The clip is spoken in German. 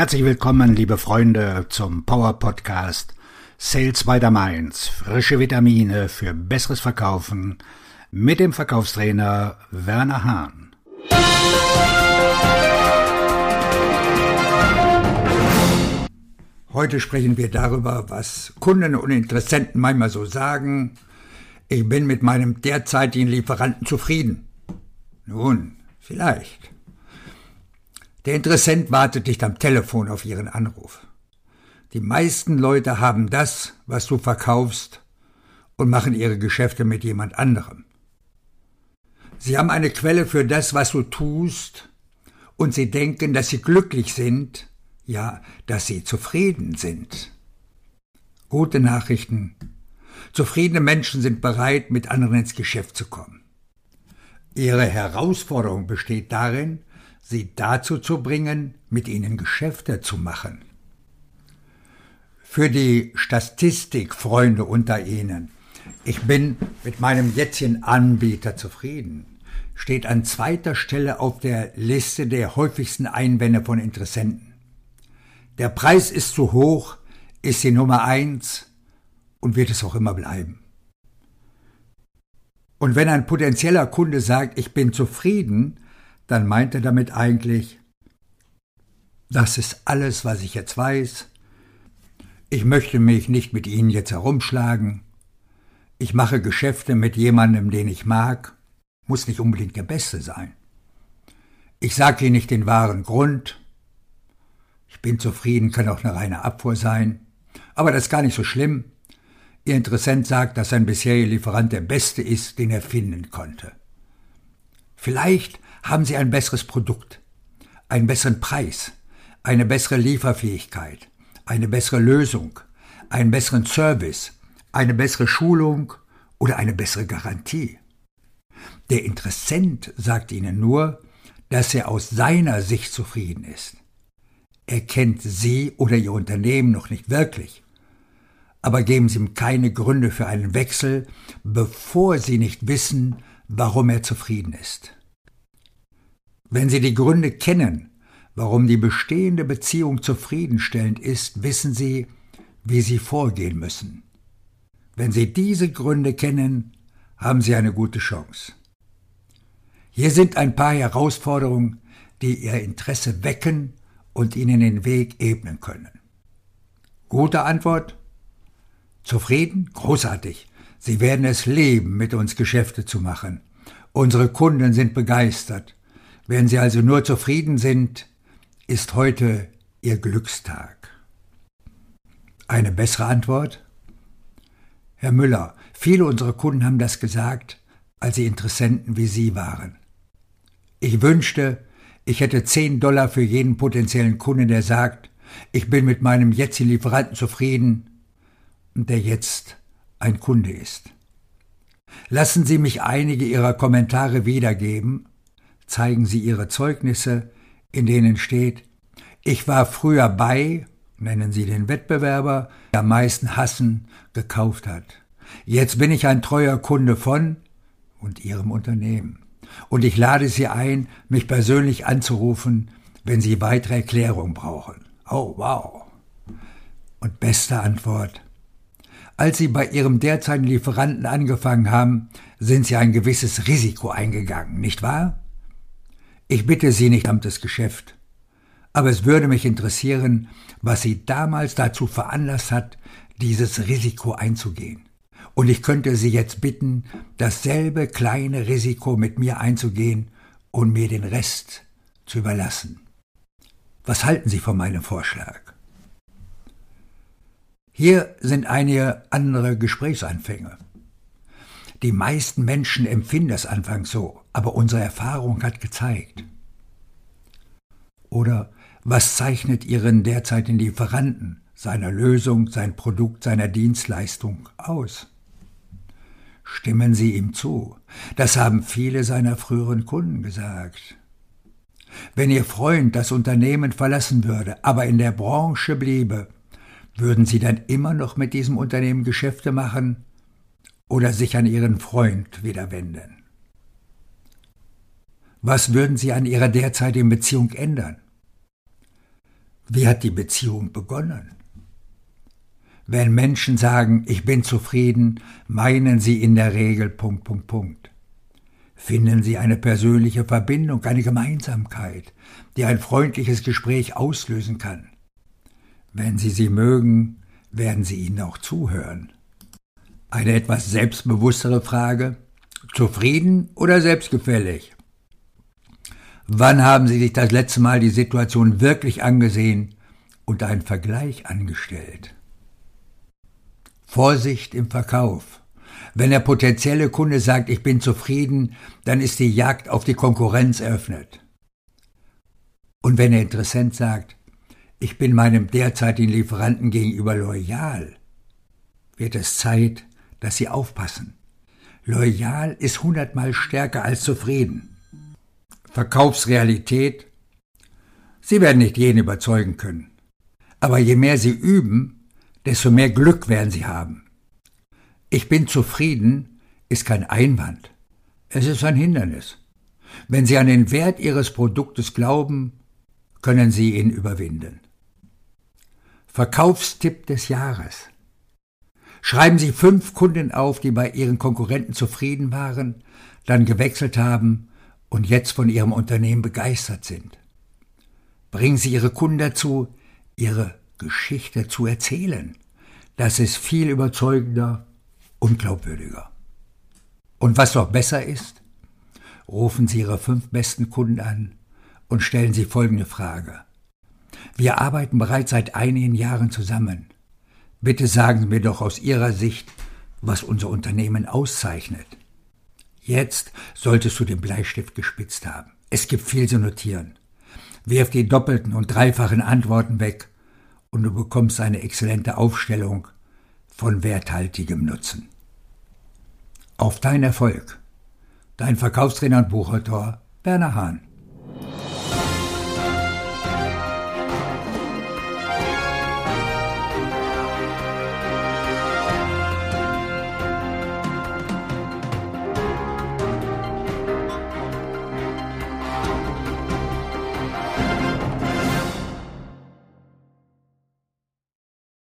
Herzlich willkommen, liebe Freunde, zum Power Podcast Sales by the Mainz. Frische Vitamine für besseres Verkaufen mit dem Verkaufstrainer Werner Hahn. Heute sprechen wir darüber, was Kunden und Interessenten manchmal so sagen. Ich bin mit meinem derzeitigen Lieferanten zufrieden. Nun, vielleicht. Der Interessent wartet nicht am Telefon auf Ihren Anruf. Die meisten Leute haben das, was du verkaufst, und machen ihre Geschäfte mit jemand anderem. Sie haben eine Quelle für das, was du tust, und sie denken, dass sie glücklich sind, ja, dass sie zufrieden sind. Gute Nachrichten. Zufriedene Menschen sind bereit, mit anderen ins Geschäft zu kommen. Ihre Herausforderung besteht darin, sie dazu zu bringen, mit ihnen Geschäfte zu machen. Für die Statistikfreunde unter Ihnen, ich bin mit meinem jetzigen Anbieter zufrieden, steht an zweiter Stelle auf der Liste der häufigsten Einwände von Interessenten. Der Preis ist zu hoch, ist die Nummer eins und wird es auch immer bleiben. Und wenn ein potenzieller Kunde sagt, ich bin zufrieden, dann meint er damit eigentlich, das ist alles, was ich jetzt weiß. Ich möchte mich nicht mit Ihnen jetzt herumschlagen. Ich mache Geschäfte mit jemandem, den ich mag, muss nicht unbedingt der Beste sein. Ich sage Ihnen nicht den wahren Grund. Ich bin zufrieden, kann auch eine reine Abfuhr sein. Aber das ist gar nicht so schlimm. Ihr Interessent sagt, dass sein bisheriger Lieferant der beste ist, den er finden konnte. Vielleicht haben Sie ein besseres Produkt, einen besseren Preis, eine bessere Lieferfähigkeit, eine bessere Lösung, einen besseren Service, eine bessere Schulung oder eine bessere Garantie. Der Interessent sagt Ihnen nur, dass er aus seiner Sicht zufrieden ist. Er kennt Sie oder Ihr Unternehmen noch nicht wirklich. Aber geben Sie ihm keine Gründe für einen Wechsel, bevor Sie nicht wissen, warum er zufrieden ist. Wenn Sie die Gründe kennen, warum die bestehende Beziehung zufriedenstellend ist, wissen Sie, wie Sie vorgehen müssen. Wenn Sie diese Gründe kennen, haben Sie eine gute Chance. Hier sind ein paar Herausforderungen, die Ihr Interesse wecken und Ihnen den Weg ebnen können. Gute Antwort? Zufrieden? Großartig. Sie werden es lieben, mit uns Geschäfte zu machen. Unsere Kunden sind begeistert. Wenn Sie also nur zufrieden sind, ist heute Ihr Glückstag. Eine bessere Antwort? Herr Müller, viele unserer Kunden haben das gesagt, als sie Interessenten wie Sie waren. Ich wünschte, ich hätte 10 Dollar für jeden potenziellen Kunden, der sagt, ich bin mit meinem jetzigen Lieferanten zufrieden und der jetzt ein Kunde ist. Lassen Sie mich einige Ihrer Kommentare wiedergeben zeigen sie ihre Zeugnisse, in denen steht, ich war früher bei, nennen sie den Wettbewerber, der am meisten Hassen gekauft hat. Jetzt bin ich ein treuer Kunde von und ihrem Unternehmen. Und ich lade Sie ein, mich persönlich anzurufen, wenn Sie weitere Erklärungen brauchen. Oh, wow. Und beste Antwort. Als Sie bei Ihrem derzeitigen Lieferanten angefangen haben, sind Sie ein gewisses Risiko eingegangen, nicht wahr? Ich bitte Sie nicht, amtes Geschäft. Aber es würde mich interessieren, was Sie damals dazu veranlasst hat, dieses Risiko einzugehen. Und ich könnte Sie jetzt bitten, dasselbe kleine Risiko mit mir einzugehen und mir den Rest zu überlassen. Was halten Sie von meinem Vorschlag? Hier sind einige andere Gesprächsanfänge. Die meisten Menschen empfinden das anfangs so, aber unsere Erfahrung hat gezeigt. Oder was zeichnet Ihren derzeitigen Lieferanten, seiner Lösung, sein Produkt, seiner Dienstleistung aus? Stimmen Sie ihm zu. Das haben viele seiner früheren Kunden gesagt. Wenn Ihr Freund das Unternehmen verlassen würde, aber in der Branche bliebe, würden Sie dann immer noch mit diesem Unternehmen Geschäfte machen oder sich an Ihren Freund wieder wenden? Was würden Sie an Ihrer derzeitigen Beziehung ändern? Wie hat die Beziehung begonnen? Wenn Menschen sagen, ich bin zufrieden, meinen sie in der Regel Punkt, Punkt, Punkt. Finden sie eine persönliche Verbindung, eine Gemeinsamkeit, die ein freundliches Gespräch auslösen kann. Wenn sie sie mögen, werden sie ihnen auch zuhören. Eine etwas selbstbewusstere Frage. Zufrieden oder selbstgefällig? Wann haben Sie sich das letzte Mal die Situation wirklich angesehen und einen Vergleich angestellt? Vorsicht im Verkauf. Wenn der potenzielle Kunde sagt, ich bin zufrieden, dann ist die Jagd auf die Konkurrenz eröffnet. Und wenn der Interessent sagt, ich bin meinem derzeitigen Lieferanten gegenüber loyal, wird es Zeit, dass Sie aufpassen. Loyal ist hundertmal stärker als zufrieden. Verkaufsrealität. Sie werden nicht jeden überzeugen können. Aber je mehr Sie üben, desto mehr Glück werden Sie haben. Ich bin zufrieden ist kein Einwand. Es ist ein Hindernis. Wenn Sie an den Wert Ihres Produktes glauben, können Sie ihn überwinden. Verkaufstipp des Jahres. Schreiben Sie fünf Kunden auf, die bei Ihren Konkurrenten zufrieden waren, dann gewechselt haben und jetzt von Ihrem Unternehmen begeistert sind. Bringen Sie Ihre Kunden dazu, Ihre Geschichte zu erzählen. Das ist viel überzeugender und glaubwürdiger. Und was noch besser ist, rufen Sie Ihre fünf besten Kunden an und stellen Sie folgende Frage. Wir arbeiten bereits seit einigen Jahren zusammen. Bitte sagen Sie mir doch aus Ihrer Sicht, was unser Unternehmen auszeichnet. Jetzt solltest du den Bleistift gespitzt haben. Es gibt viel zu notieren. Wirf die doppelten und dreifachen Antworten weg und du bekommst eine exzellente Aufstellung von werthaltigem Nutzen. Auf dein Erfolg. Dein Verkaufstrainer und Buchautor Werner Hahn.